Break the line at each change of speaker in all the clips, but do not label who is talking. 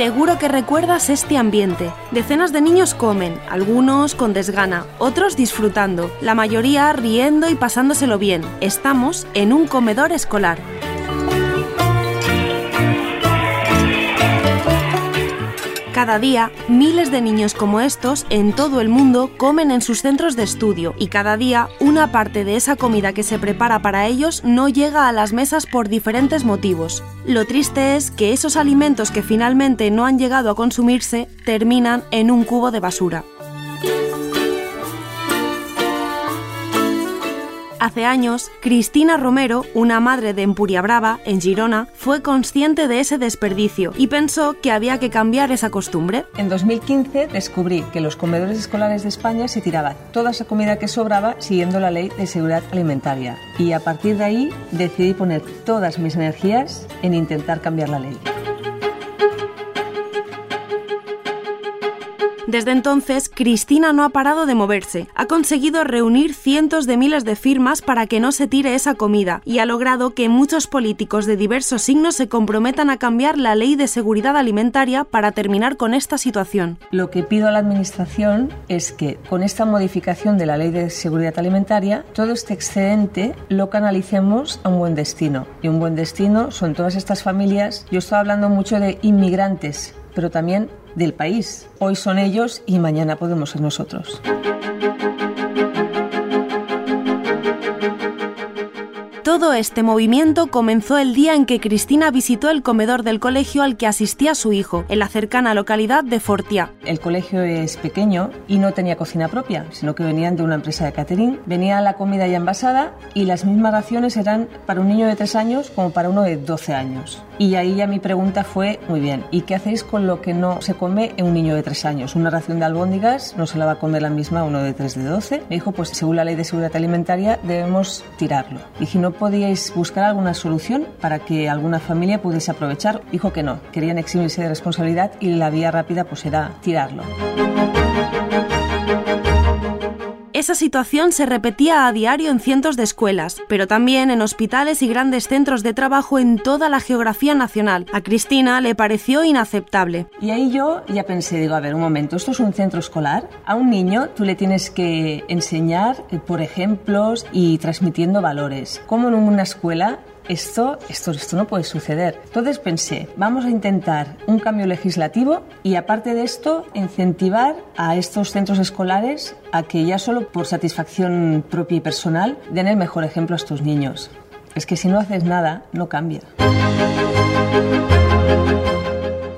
Seguro que recuerdas este ambiente. Decenas de niños comen, algunos con desgana, otros disfrutando, la mayoría riendo y pasándoselo bien. Estamos en un comedor escolar. Cada día, miles de niños como estos en todo el mundo comen en sus centros de estudio y cada día una parte de esa comida que se prepara para ellos no llega a las mesas por diferentes motivos. Lo triste es que esos alimentos que finalmente no han llegado a consumirse terminan en un cubo de basura. Hace años, Cristina Romero, una madre de Empuriabrava, en Girona, fue consciente de ese desperdicio y pensó que había que cambiar esa costumbre.
En 2015 descubrí que los comedores escolares de España se tiraban toda esa comida que sobraba siguiendo la ley de seguridad alimentaria. Y a partir de ahí decidí poner todas mis energías en intentar cambiar la ley.
Desde entonces, Cristina no ha parado de moverse. Ha conseguido reunir cientos de miles de firmas para que no se tire esa comida y ha logrado que muchos políticos de diversos signos se comprometan a cambiar la ley de seguridad alimentaria para terminar con esta situación.
Lo que pido a la Administración es que con esta modificación de la ley de seguridad alimentaria, todo este excedente lo canalicemos a un buen destino. Y un buen destino son todas estas familias. Yo estoy hablando mucho de inmigrantes, pero también del país. Hoy son ellos y mañana podemos ser nosotros.
Todo este movimiento comenzó el día en que Cristina visitó el comedor del colegio al que asistía su hijo, en la cercana localidad de Fortià.
El colegio es pequeño y no tenía cocina propia, sino que venían de una empresa de catering. Venía la comida ya envasada y las mismas raciones eran para un niño de 3 años como para uno de 12 años. Y ahí ya mi pregunta fue, muy bien, ¿y qué hacéis con lo que no se come en un niño de 3 años? Una ración de albóndigas no se la va a comer la misma uno de 3 de 12. Me dijo, pues según la ley de seguridad alimentaria debemos tirarlo. Dije, no podíais buscar alguna solución para que alguna familia pudiese aprovechar. Dijo que no, querían eximirse de responsabilidad y la vía rápida pues era tirarlo.
Esa situación se repetía a diario en cientos de escuelas, pero también en hospitales y grandes centros de trabajo en toda la geografía nacional. A Cristina le pareció inaceptable.
Y ahí yo ya pensé, digo, a ver, un momento, esto es un centro escolar. A un niño tú le tienes que enseñar eh, por ejemplos y transmitiendo valores. Como en una escuela esto, esto, esto no puede suceder. Entonces pensé, vamos a intentar un cambio legislativo y aparte de esto, incentivar a estos centros escolares a que ya solo por satisfacción propia y personal den el mejor ejemplo a estos niños. Es que si no haces nada, no cambia.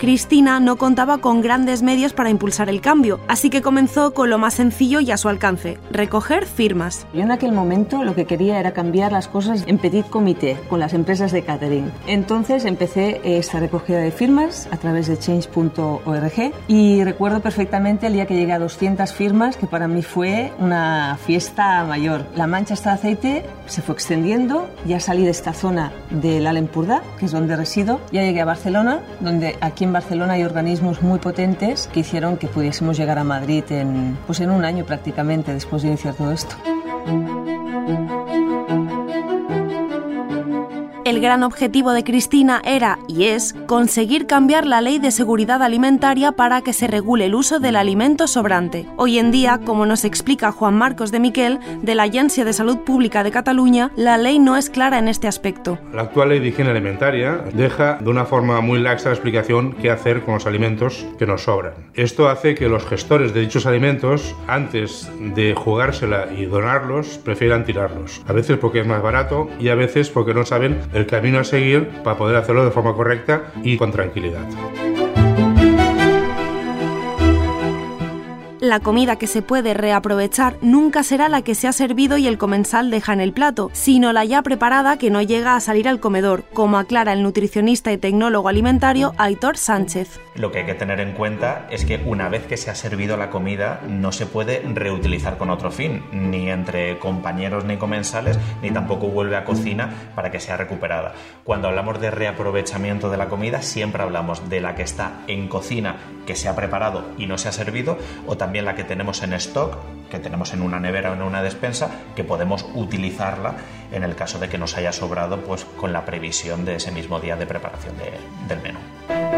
Cristina no contaba con grandes medios para impulsar el cambio, así que comenzó con lo más sencillo y a su alcance, recoger firmas.
Yo en aquel momento lo que quería era cambiar las cosas en petit comité con las empresas de catering. Entonces empecé esta recogida de firmas a través de change.org y recuerdo perfectamente el día que llegué a 200 firmas, que para mí fue una fiesta mayor. La mancha esta de aceite se fue extendiendo, ya salí de esta zona del Alempurda, que es donde resido, ya llegué a Barcelona, donde aquí en Barcelona hay organismos muy potentes que hicieron que pudiésemos llegar a Madrid en, pues en un año prácticamente después de iniciar todo esto.
El gran objetivo de Cristina era, y es, conseguir cambiar la ley de seguridad alimentaria para que se regule el uso del alimento sobrante. Hoy en día, como nos explica Juan Marcos de Miquel, de la Agencia de Salud Pública de Cataluña, la ley no es clara en este aspecto.
La actual ley de higiene alimentaria deja de una forma muy laxa la explicación qué hacer con los alimentos que nos sobran. Esto hace que los gestores de dichos alimentos, antes de jugársela y donarlos, prefieran tirarlos. A veces porque es más barato y a veces porque no saben el camino a seguir para poder hacerlo de forma correcta y con tranquilidad.
La comida que se puede reaprovechar nunca será la que se ha servido y el comensal deja en el plato, sino la ya preparada que no llega a salir al comedor, como aclara el nutricionista y tecnólogo alimentario Aitor Sánchez.
Lo que hay que tener en cuenta es que una vez que se ha servido la comida no se puede reutilizar con otro fin, ni entre compañeros ni comensales, ni tampoco vuelve a cocina para que sea recuperada. Cuando hablamos de reaprovechamiento de la comida, siempre hablamos de la que está en cocina, que se ha preparado y no se ha servido, o también la que tenemos en stock, que tenemos en una nevera o en una despensa, que podemos utilizarla en el caso de que nos haya sobrado pues con la previsión de ese mismo día de preparación del menú.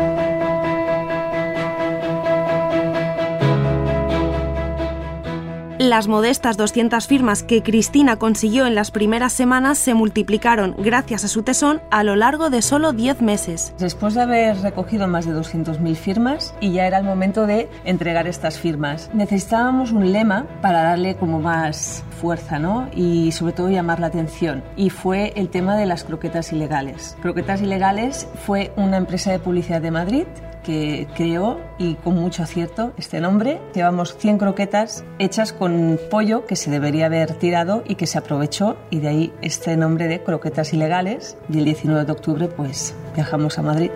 Las modestas 200 firmas que Cristina consiguió en las primeras semanas se multiplicaron, gracias a su tesón, a lo largo de solo 10 meses.
Después de haber recogido más de 200.000 firmas, y ya era el momento de entregar estas firmas, necesitábamos un lema para darle como más fuerza, ¿no? Y sobre todo llamar la atención. Y fue el tema de las croquetas ilegales. Croquetas ilegales fue una empresa de publicidad de Madrid que creó y con mucho acierto este nombre. Llevamos 100 croquetas hechas con pollo que se debería haber tirado y que se aprovechó y de ahí este nombre de croquetas ilegales. Y el 19 de octubre pues viajamos a Madrid.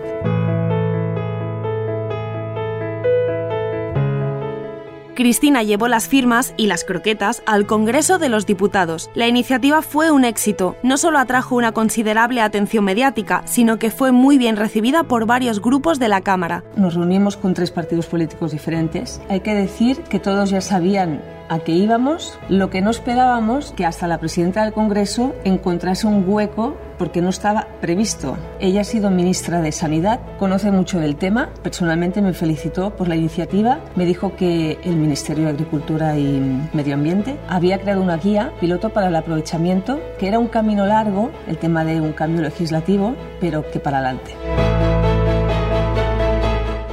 Cristina llevó las firmas y las croquetas al Congreso de los Diputados. La iniciativa fue un éxito. No solo atrajo una considerable atención mediática, sino que fue muy bien recibida por varios grupos de la Cámara.
Nos reunimos con tres partidos políticos diferentes. Hay que decir que todos ya sabían a qué íbamos, lo que no esperábamos que hasta la presidenta del Congreso encontrase un hueco porque no estaba previsto. Ella ha sido ministra de Sanidad, conoce mucho del tema, personalmente me felicitó por la iniciativa, me dijo que el Ministerio de Agricultura y Medio Ambiente había creado una guía piloto para el aprovechamiento, que era un camino largo, el tema de un cambio legislativo, pero que para adelante.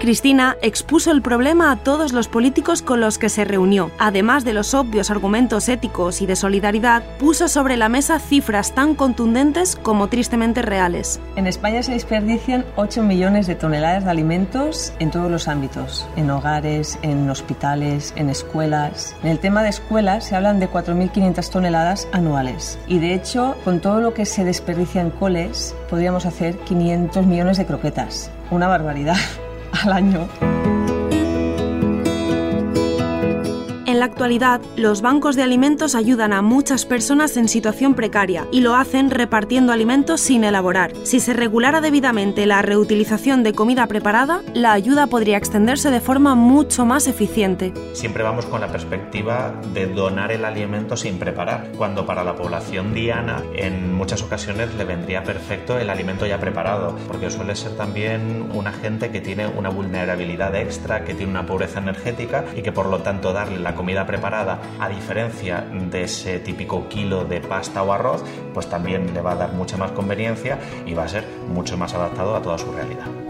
Cristina expuso el problema a todos los políticos con los que se reunió. Además de los obvios argumentos éticos y de solidaridad, puso sobre la mesa cifras tan contundentes como tristemente reales.
En España se desperdician 8 millones de toneladas de alimentos en todos los ámbitos, en hogares, en hospitales, en escuelas. En el tema de escuelas se hablan de 4.500 toneladas anuales y de hecho con todo lo que se desperdicia en coles podríamos hacer 500 millones de croquetas. Una barbaridad al año.
Actualidad, los bancos de alimentos ayudan a muchas personas en situación precaria y lo hacen repartiendo alimentos sin elaborar. Si se regulara debidamente la reutilización de comida preparada, la ayuda podría extenderse de forma mucho más eficiente.
Siempre vamos con la perspectiva de donar el alimento sin preparar, cuando para la población diana en muchas ocasiones le vendría perfecto el alimento ya preparado, porque suele ser también una gente que tiene una vulnerabilidad extra, que tiene una pobreza energética y que por lo tanto darle la preparada, a diferencia de ese típico kilo de pasta o arroz, pues también le va a dar mucha más conveniencia y va a ser mucho más adaptado a toda su realidad.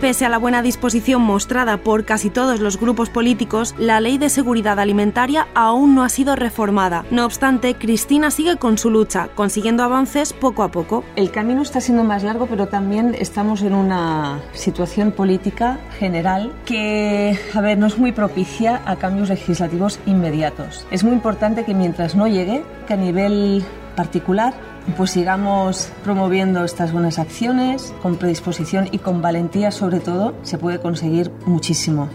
Pese a la buena disposición mostrada por casi todos los grupos políticos, la ley de seguridad alimentaria aún no ha sido reformada. No obstante, Cristina sigue con su lucha, consiguiendo avances poco a poco.
El camino está siendo más largo, pero también estamos en una situación política general que, a ver, no es muy propicia a cambios legislativos inmediatos. Es muy importante que mientras no llegue, que a nivel particular pues sigamos promoviendo estas buenas acciones con predisposición y con valentía sobre todo se puede conseguir muchísimo.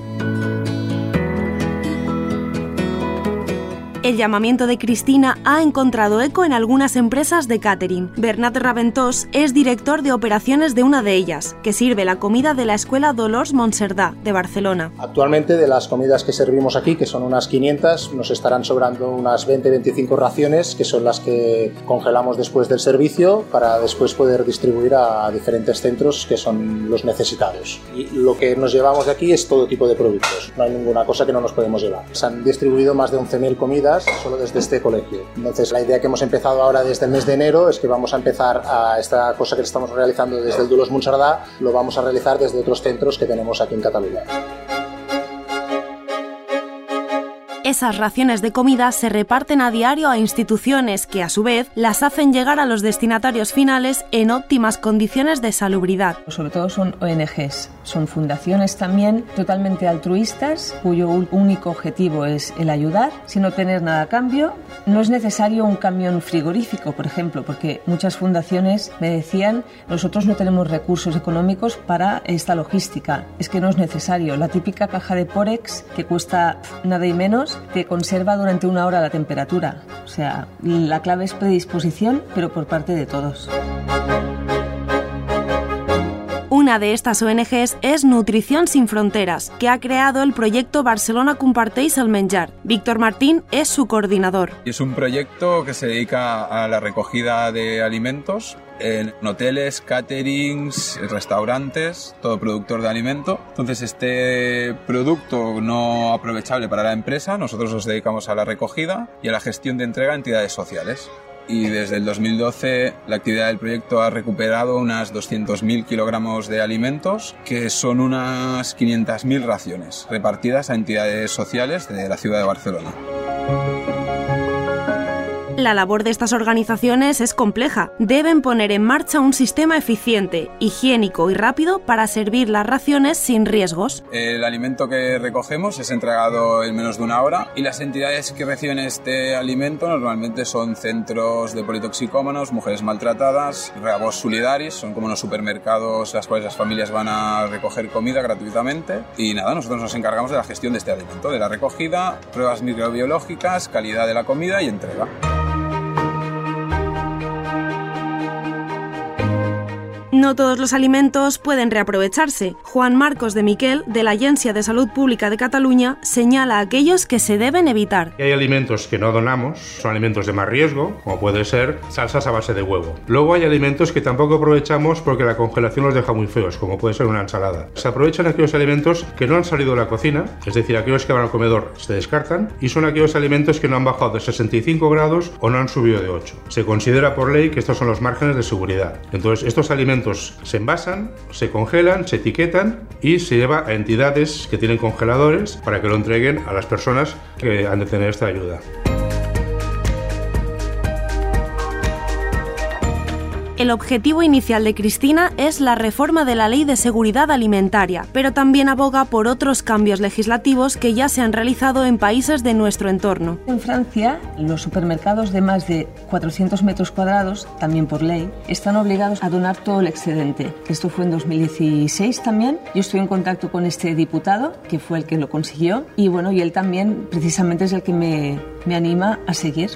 El llamamiento de Cristina ha encontrado eco en algunas empresas de catering. Bernat Raventós es director de operaciones de una de ellas, que sirve la comida de la Escuela Dolors Montserdà de Barcelona.
Actualmente de las comidas que servimos aquí, que son unas 500, nos estarán sobrando unas 20-25 raciones, que son las que congelamos después del servicio para después poder distribuir a diferentes centros que son los necesitados. Y lo que nos llevamos de aquí es todo tipo de productos, no hay ninguna cosa que no nos podemos llevar. Se han distribuido más de 11.000 comidas solo desde este colegio. Entonces la idea que hemos empezado ahora desde el mes de enero es que vamos a empezar a esta cosa que estamos realizando desde el Dulos Monsardà, lo vamos a realizar desde otros centros que tenemos aquí en Cataluña.
Esas raciones de comida se reparten a diario a instituciones que a su vez las hacen llegar a los destinatarios finales en óptimas condiciones de salubridad.
Sobre todo son ONGs, son fundaciones también totalmente altruistas cuyo único objetivo es el ayudar sin obtener nada a cambio. No es necesario un camión frigorífico, por ejemplo, porque muchas fundaciones me decían nosotros no tenemos recursos económicos para esta logística. Es que no es necesario. La típica caja de Porex que cuesta nada y menos te conserva durante una hora la temperatura. O sea, la clave es predisposición, pero por parte de todos.
Una de estas ONGs es Nutrición Sin Fronteras, que ha creado el proyecto Barcelona Compartéis el Menjar. Víctor Martín es su coordinador.
Es un proyecto que se dedica a la recogida de alimentos en hoteles, caterings, restaurantes, todo productor de alimento. Entonces este producto no aprovechable para la empresa, nosotros nos dedicamos a la recogida y a la gestión de entrega a entidades sociales y desde el 2012 la actividad del proyecto ha recuperado unas 200.000 kilogramos de alimentos, que son unas 500.000 raciones, repartidas a entidades sociales de la ciudad de Barcelona.
La labor de estas organizaciones es compleja. Deben poner en marcha un sistema eficiente, higiénico y rápido para servir las raciones sin riesgos.
El alimento que recogemos es entregado en menos de una hora y las entidades que reciben este alimento normalmente son centros de politoxicómanos, mujeres maltratadas, reabos solidarios, son como los supermercados las cuales las familias van a recoger comida gratuitamente y nada, nosotros nos encargamos de la gestión de este alimento, de la recogida, pruebas microbiológicas, calidad de la comida y entrega.
No todos los alimentos pueden reaprovecharse. Juan Marcos de Miquel, de la Agencia de Salud Pública de Cataluña, señala aquellos que se deben evitar.
Hay alimentos que no donamos, son alimentos de más riesgo, como puede ser salsas a base de huevo. Luego hay alimentos que tampoco aprovechamos porque la congelación los deja muy feos, como puede ser una ensalada. Se aprovechan aquellos alimentos que no han salido de la cocina, es decir, aquellos que van al comedor se descartan, y son aquellos alimentos que no han bajado de 65 grados o no han subido de 8. Se considera por ley que estos son los márgenes de seguridad. Entonces, estos alimentos se envasan, se congelan, se etiquetan y se lleva a entidades que tienen congeladores para que lo entreguen a las personas que han de tener esta ayuda.
El objetivo inicial de Cristina es la reforma de la Ley de Seguridad Alimentaria, pero también aboga por otros cambios legislativos que ya se han realizado en países de nuestro entorno.
En Francia, los supermercados de más de 400 metros cuadrados, también por ley, están obligados a donar todo el excedente. Esto fue en 2016 también. Yo estoy en contacto con este diputado, que fue el que lo consiguió, y bueno, y él también precisamente es el que me, me anima a seguir.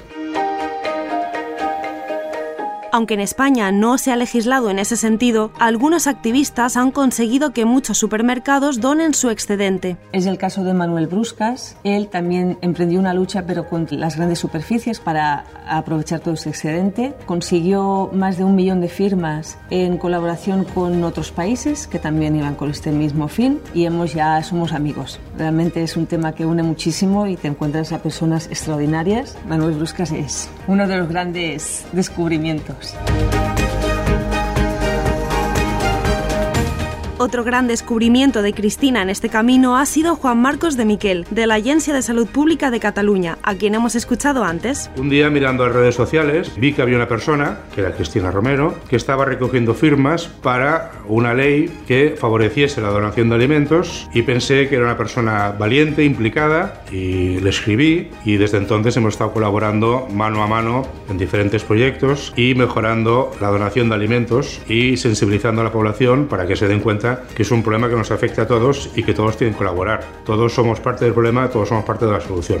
Aunque en España no se ha legislado en ese sentido, algunos activistas han conseguido que muchos supermercados donen su excedente.
Es el caso de Manuel Bruscas. Él también emprendió una lucha, pero con las grandes superficies, para aprovechar todo ese excedente. Consiguió más de un millón de firmas en colaboración con otros países que también iban con este mismo fin y hemos ya somos amigos. Realmente es un tema que une muchísimo y te encuentras a personas extraordinarias. Manuel Bruscas es uno de los grandes descubrimientos. euros.
Otro gran descubrimiento de Cristina en este camino ha sido Juan Marcos de Miquel, de la Agencia de Salud Pública de Cataluña, a quien hemos escuchado antes.
Un día mirando las redes sociales vi que había una persona, que era Cristina Romero, que estaba recogiendo firmas para una ley que favoreciese la donación de alimentos y pensé que era una persona valiente, implicada y le escribí y desde entonces hemos estado colaborando mano a mano en diferentes proyectos y mejorando la donación de alimentos y sensibilizando a la población para que se den cuenta que es un problema que nos afecta a todos y que todos tienen que colaborar. Todos somos parte del problema, todos somos parte de la solución.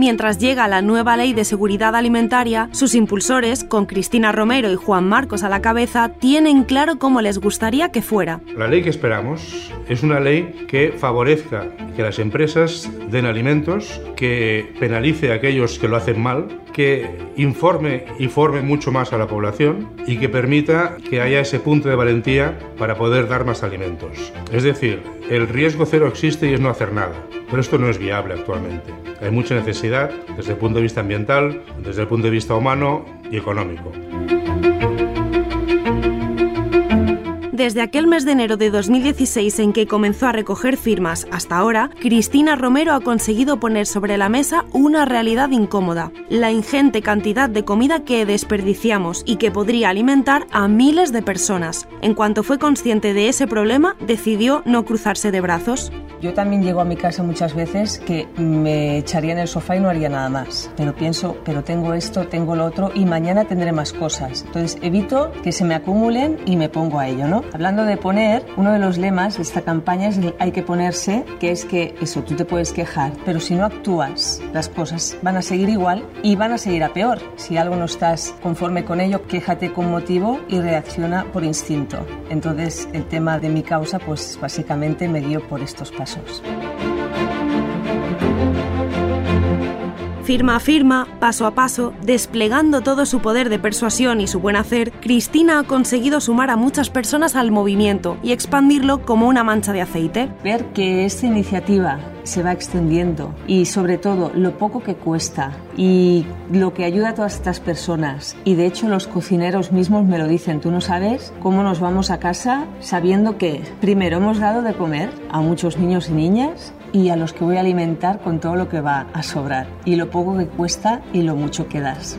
Mientras llega la nueva ley de seguridad alimentaria, sus impulsores, con Cristina Romero y Juan Marcos a la cabeza, tienen claro cómo les gustaría que fuera.
La ley que esperamos es una ley que favorezca que las empresas den alimentos, que penalice a aquellos que lo hacen mal, que informe y forme mucho más a la población y que permita que haya ese punto de valentía para poder dar más alimentos. Es decir, el riesgo cero existe y es no hacer nada, pero esto no es viable actualmente. Hay mucha necesidad desde el punto de vista ambiental, desde el punto de vista humano y económico.
Desde aquel mes de enero de 2016 en que comenzó a recoger firmas hasta ahora, Cristina Romero ha conseguido poner sobre la mesa una realidad incómoda, la ingente cantidad de comida que desperdiciamos y que podría alimentar a miles de personas. En cuanto fue consciente de ese problema, decidió no cruzarse de brazos.
Yo también llego a mi casa muchas veces que me echaría en el sofá y no haría nada más. Pero pienso, pero tengo esto, tengo lo otro y mañana tendré más cosas. Entonces evito que se me acumulen y me pongo a ello, ¿no? Hablando de poner, uno de los lemas de esta campaña es hay que ponerse, que es que eso, tú te puedes quejar, pero si no actúas, las cosas van a seguir igual y van a seguir a peor. Si algo no estás conforme con ello, quéjate con motivo y reacciona por instinto. Entonces el tema de mi causa, pues básicamente me guío por estos pasos.
Firma a firma, paso a paso, desplegando todo su poder de persuasión y su buen hacer, Cristina ha conseguido sumar a muchas personas al movimiento y expandirlo como una mancha de aceite.
Ver que esta iniciativa se va extendiendo y sobre todo lo poco que cuesta y lo que ayuda a todas estas personas y de hecho los cocineros mismos me lo dicen, tú no sabes cómo nos vamos a casa sabiendo que primero hemos dado de comer a muchos niños y niñas y a los que voy a alimentar con todo lo que va a sobrar y lo poco que cuesta y lo mucho que das.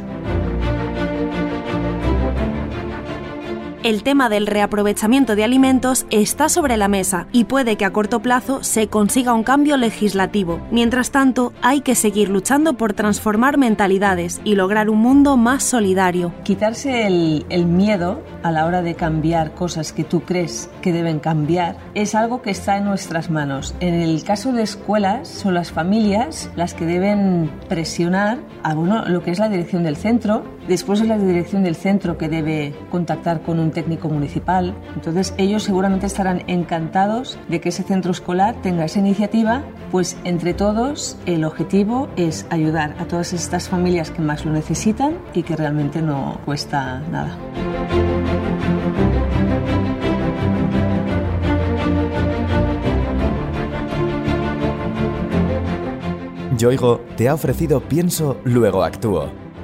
El tema del reaprovechamiento de alimentos está sobre la mesa y puede que a corto plazo se consiga un cambio legislativo. Mientras tanto, hay que seguir luchando por transformar mentalidades y lograr un mundo más solidario.
Quitarse el, miedo a la hora de cambiar cosas que tú crees que deben cambiar es algo que está en nuestras manos. En el caso de escuelas, son las familias las que deben presionar a lo que es la dirección del centro. Después es la dirección del centro que debe contactar con un técnico municipal. Entonces ellos seguramente estarán encantados de que ese centro escolar tenga esa iniciativa, pues entre todos el objetivo es ayudar a todas estas familias que más lo necesitan y que realmente no cuesta nada.
Yoigo te ha ofrecido Pienso, luego actúo